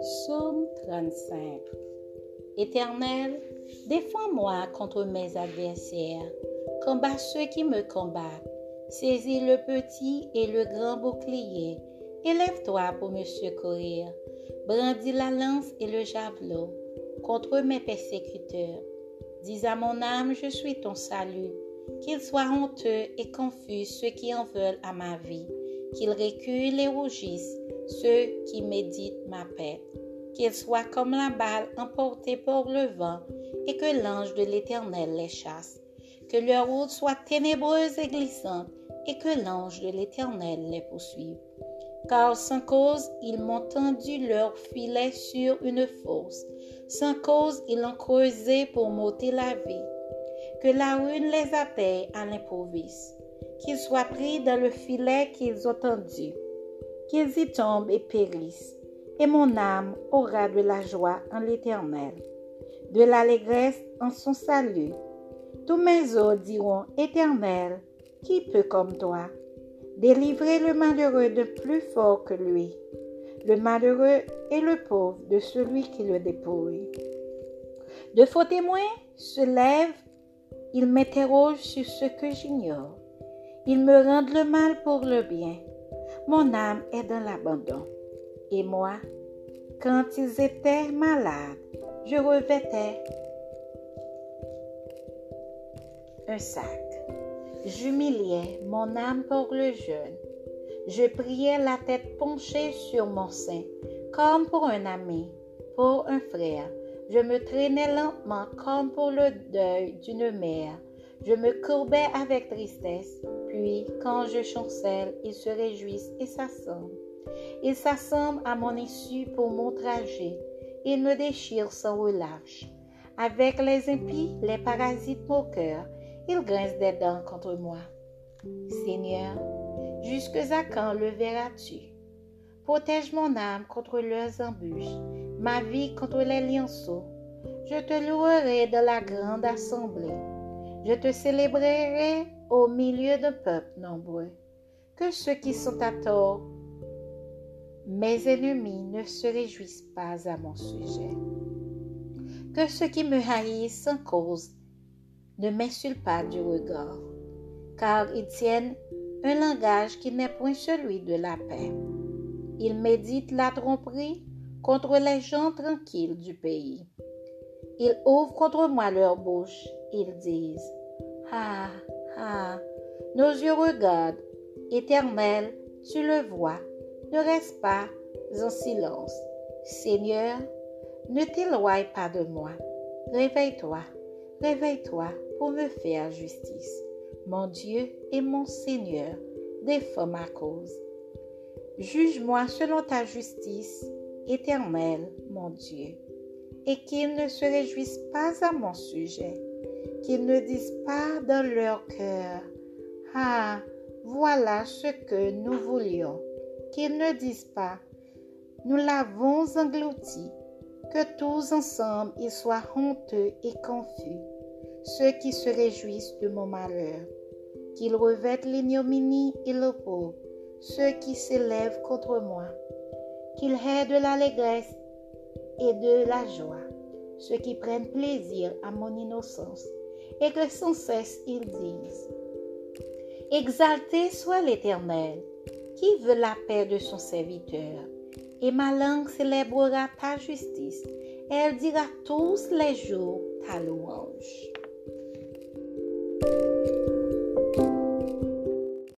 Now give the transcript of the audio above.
Psaume 35 Éternel, défends-moi contre mes adversaires, combat ceux qui me combattent, saisis le petit et le grand bouclier, élève-toi pour me secourir, brandis la lance et le javelot contre mes persécuteurs. Dis à mon âme, je suis ton salut, qu'ils soient honteux et confus ceux qui en veulent à ma vie, qu'ils reculent et rougissent ceux qui méditent ma paix, qu'ils soient comme la balle emportée par le vent et que l'ange de l'Éternel les chasse, que leur route soit ténébreuse et glissante et que l'ange de l'Éternel les poursuive. Car sans cause, ils m'ont tendu leur filet sur une fosse. Sans cause, ils l'ont creusé pour m'ôter la vie. Que la ruine les atteigne à l'improviste. Qu'ils soient pris dans le filet qu'ils ont tendu qu'ils y tombent et périssent. Et mon âme aura de la joie en l'Éternel, de l'allégresse en son salut. Tous mes os diront, Éternel, qui peut comme toi délivrer le malheureux de plus fort que lui, le malheureux et le pauvre de celui qui le dépouille? De faux témoins se lèvent, ils m'interrogent sur ce que j'ignore. Ils me rendent le mal pour le bien. Mon âme est dans l'abandon. Et moi, quand ils étaient malades, je revêtais un sac. J'humiliais mon âme pour le jeûne. Je priais la tête penchée sur mon sein, comme pour un ami, pour un frère. Je me traînais lentement comme pour le deuil d'une mère. Je me courbais avec tristesse, puis quand je chancelle, ils se réjouissent et s'assemblent. Ils s'assemblent à mon issue pour m'outrager. Ils me déchirent sans relâche. Avec les impies, les parasites moqueurs, ils grincent des dents contre moi. Seigneur, jusque à quand le verras-tu? Protège mon âme contre leurs embûches, ma vie contre les lionceaux. Je te louerai de la grande assemblée. Je te célébrerai au milieu d'un peuple nombreux. Que ceux qui sont à tort, mes ennemis, ne se réjouissent pas à mon sujet. Que ceux qui me haïssent sans cause ne m'insultent pas du regard, car ils tiennent un langage qui n'est point celui de la paix. Ils méditent la tromperie contre les gens tranquilles du pays. Ils ouvrent contre moi leur bouche. Ils disent, Ah, ah, nos yeux regardent. Éternel, tu le vois. Ne reste pas en silence. Seigneur, ne t'éloigne pas de moi. Réveille-toi, réveille-toi pour me faire justice. Mon Dieu et mon Seigneur, défends ma cause. Juge-moi selon ta justice, éternel, mon Dieu et qu'ils ne se réjouissent pas à mon sujet, qu'ils ne disent pas dans leur cœur, Ah, voilà ce que nous voulions, qu'ils ne disent pas, Nous l'avons englouti, que tous ensemble ils soient honteux et confus, ceux qui se réjouissent de mon malheur, qu'ils revêtent l'ignominie et le pauvre, ceux qui s'élèvent contre moi, qu'ils aient de l'allégresse et de la joie, ceux qui prennent plaisir à mon innocence, et que sans cesse ils disent, Exalté soit l'Éternel, qui veut la paix de son serviteur, et ma langue célébrera ta justice, elle dira tous les jours ta louange.